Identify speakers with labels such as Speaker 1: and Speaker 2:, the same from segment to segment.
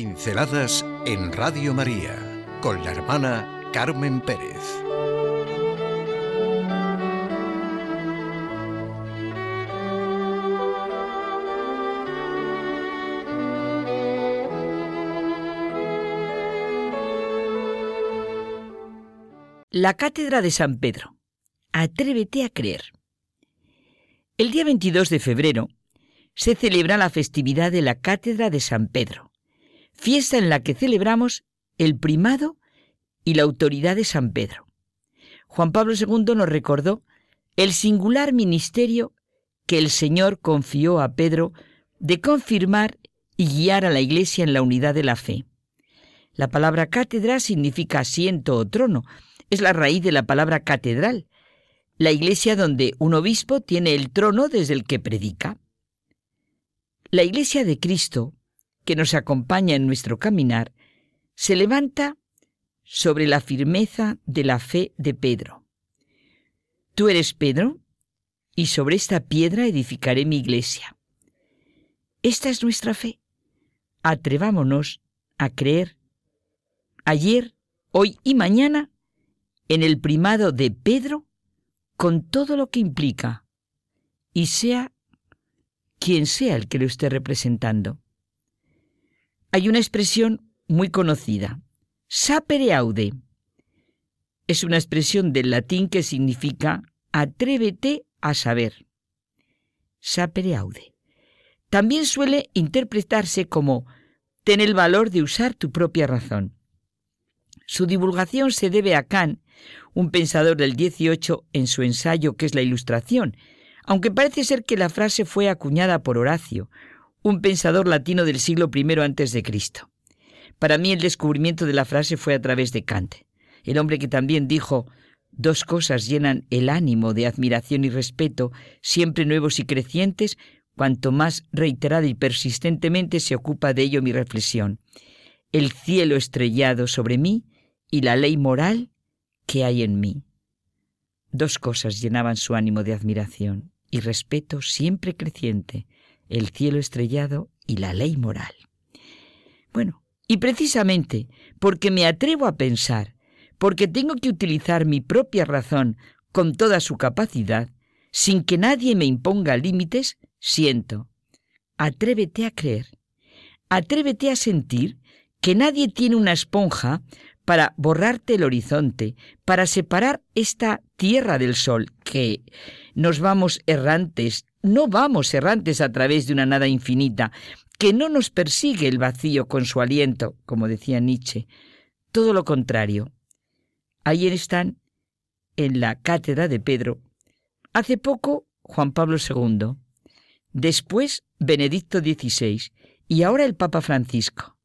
Speaker 1: Pinceladas en Radio María con la hermana Carmen Pérez.
Speaker 2: La Cátedra de San Pedro. Atrévete a creer. El día 22 de febrero se celebra la festividad de la Cátedra de San Pedro, fiesta en la que celebramos el primado y la autoridad de San Pedro. Juan Pablo II nos recordó el singular ministerio que el Señor confió a Pedro de confirmar y guiar a la Iglesia en la unidad de la fe. La palabra cátedra significa asiento o trono, es la raíz de la palabra catedral, la iglesia donde un obispo tiene el trono desde el que predica. La iglesia de Cristo, que nos acompaña en nuestro caminar, se levanta sobre la firmeza de la fe de Pedro. Tú eres Pedro, y sobre esta piedra edificaré mi iglesia. Esta es nuestra fe. Atrevámonos a creer ayer, hoy y mañana en el primado de Pedro con todo lo que implica, y sea quien sea el que lo esté representando. Hay una expresión muy conocida, sapere aude. Es una expresión del latín que significa atrévete a saber. Sapere aude. También suele interpretarse como ten el valor de usar tu propia razón. Su divulgación se debe a Kant un pensador del 18 en su ensayo que es la Ilustración, aunque parece ser que la frase fue acuñada por Horacio, un pensador latino del siglo I antes de Cristo. Para mí el descubrimiento de la frase fue a través de Kant, el hombre que también dijo Dos cosas llenan el ánimo de admiración y respeto, siempre nuevos y crecientes, cuanto más reiterada y persistentemente se ocupa de ello mi reflexión. El cielo estrellado sobre mí y la ley moral ¿Qué hay en mí? Dos cosas llenaban su ánimo de admiración y respeto siempre creciente, el cielo estrellado y la ley moral. Bueno, y precisamente porque me atrevo a pensar, porque tengo que utilizar mi propia razón con toda su capacidad, sin que nadie me imponga límites, siento. Atrévete a creer. Atrévete a sentir que nadie tiene una esponja para borrarte el horizonte, para separar esta tierra del sol, que nos vamos errantes, no vamos errantes a través de una nada infinita, que no nos persigue el vacío con su aliento, como decía Nietzsche. Todo lo contrario. Ayer están en la cátedra de Pedro. Hace poco Juan Pablo II. Después Benedicto XVI. Y ahora el Papa Francisco.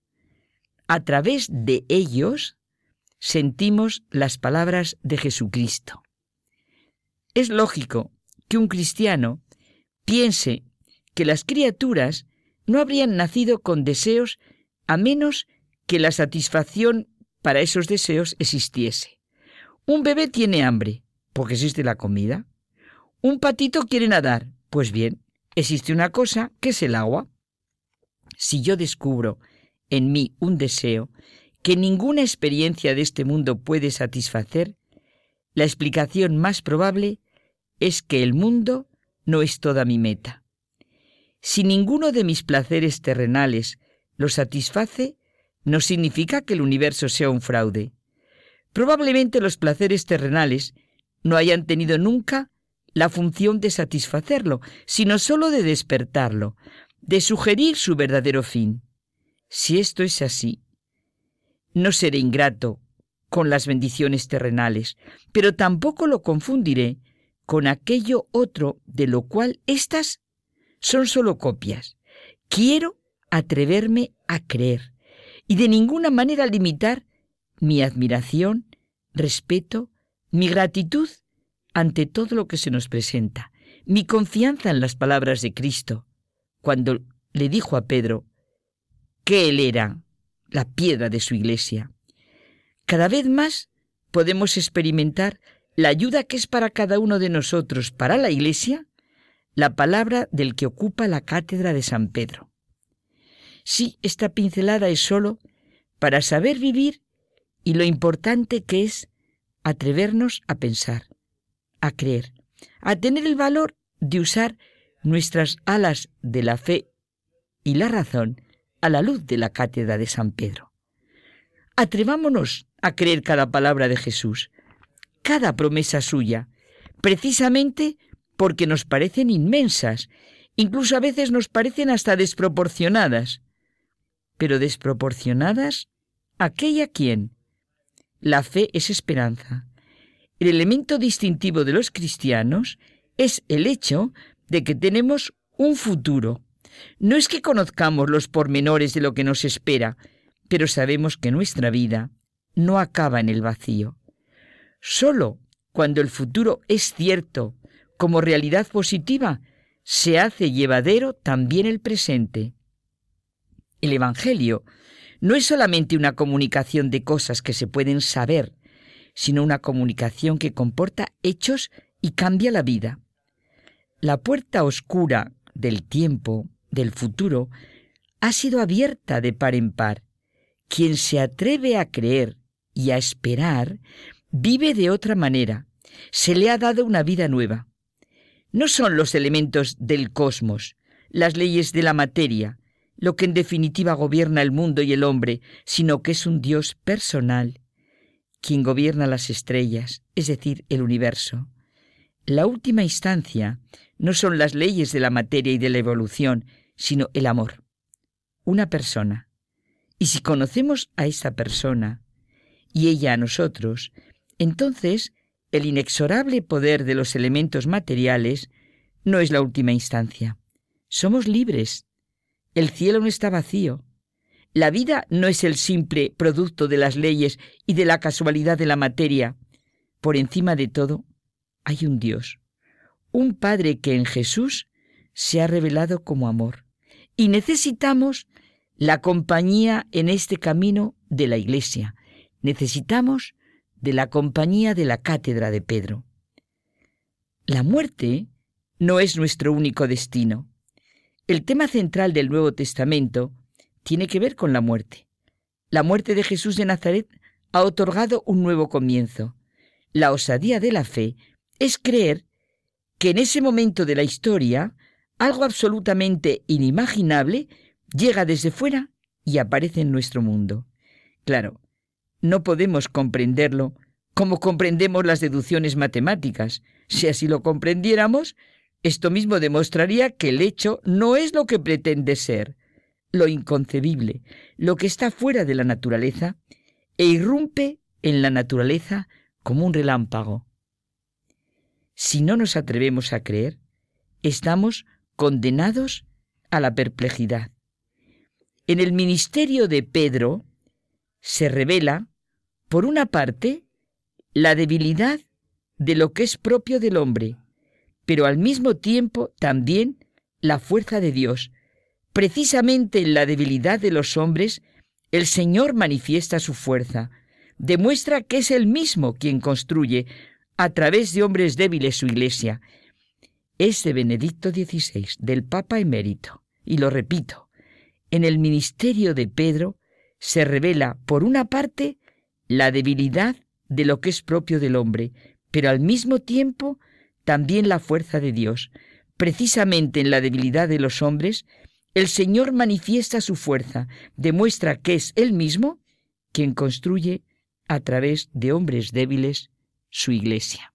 Speaker 2: A través de ellos sentimos las palabras de Jesucristo. Es lógico que un cristiano piense que las criaturas no habrían nacido con deseos a menos que la satisfacción para esos deseos existiese. Un bebé tiene hambre, porque existe la comida. Un patito quiere nadar, pues bien, existe una cosa que es el agua. Si yo descubro en mí un deseo que ninguna experiencia de este mundo puede satisfacer, la explicación más probable es que el mundo no es toda mi meta. Si ninguno de mis placeres terrenales lo satisface, no significa que el universo sea un fraude. Probablemente los placeres terrenales no hayan tenido nunca la función de satisfacerlo, sino sólo de despertarlo, de sugerir su verdadero fin. Si esto es así, no seré ingrato con las bendiciones terrenales, pero tampoco lo confundiré con aquello otro de lo cual éstas son solo copias. Quiero atreverme a creer y de ninguna manera limitar mi admiración, respeto, mi gratitud ante todo lo que se nos presenta, mi confianza en las palabras de Cristo, cuando le dijo a Pedro que él era la piedra de su iglesia. Cada vez más podemos experimentar la ayuda que es para cada uno de nosotros, para la iglesia, la palabra del que ocupa la cátedra de San Pedro. Sí, esta pincelada es solo para saber vivir y lo importante que es atrevernos a pensar, a creer, a tener el valor de usar nuestras alas de la fe y la razón a la luz de la cátedra de San Pedro. Atrevámonos a creer cada palabra de Jesús, cada promesa suya, precisamente porque nos parecen inmensas, incluso a veces nos parecen hasta desproporcionadas. Pero desproporcionadas, ¿aquella quién? La fe es esperanza. El elemento distintivo de los cristianos es el hecho de que tenemos un futuro. No es que conozcamos los pormenores de lo que nos espera, pero sabemos que nuestra vida no acaba en el vacío. Solo cuando el futuro es cierto como realidad positiva, se hace llevadero también el presente. El Evangelio no es solamente una comunicación de cosas que se pueden saber, sino una comunicación que comporta hechos y cambia la vida. La puerta oscura del tiempo, del futuro, ha sido abierta de par en par. Quien se atreve a creer y a esperar, vive de otra manera. Se le ha dado una vida nueva. No son los elementos del cosmos, las leyes de la materia, lo que en definitiva gobierna el mundo y el hombre, sino que es un Dios personal, quien gobierna las estrellas, es decir, el universo. La última instancia no son las leyes de la materia y de la evolución, sino el amor. Una persona. Y si conocemos a esa persona y ella a nosotros, entonces el inexorable poder de los elementos materiales no es la última instancia. Somos libres. El cielo no está vacío. La vida no es el simple producto de las leyes y de la casualidad de la materia. Por encima de todo, hay un Dios, un Padre que en Jesús se ha revelado como amor. Y necesitamos la compañía en este camino de la Iglesia. Necesitamos de la compañía de la cátedra de Pedro. La muerte no es nuestro único destino. El tema central del Nuevo Testamento tiene que ver con la muerte. La muerte de Jesús de Nazaret ha otorgado un nuevo comienzo. La osadía de la fe es creer que en ese momento de la historia algo absolutamente inimaginable llega desde fuera y aparece en nuestro mundo. Claro, no podemos comprenderlo como comprendemos las deducciones matemáticas. Si así lo comprendiéramos, esto mismo demostraría que el hecho no es lo que pretende ser, lo inconcebible, lo que está fuera de la naturaleza, e irrumpe en la naturaleza como un relámpago. Si no nos atrevemos a creer, estamos condenados a la perplejidad. En el ministerio de Pedro se revela por una parte, la debilidad de lo que es propio del hombre, pero al mismo tiempo también la fuerza de Dios. Precisamente en la debilidad de los hombres, el Señor manifiesta su fuerza, demuestra que es Él mismo quien construye, a través de hombres débiles, su iglesia. Es de Benedicto XVI, del Papa emérito, y lo repito, en el ministerio de Pedro se revela, por una parte, la debilidad de lo que es propio del hombre, pero al mismo tiempo también la fuerza de Dios. Precisamente en la debilidad de los hombres, el Señor manifiesta su fuerza, demuestra que es Él mismo quien construye a través de hombres débiles su iglesia.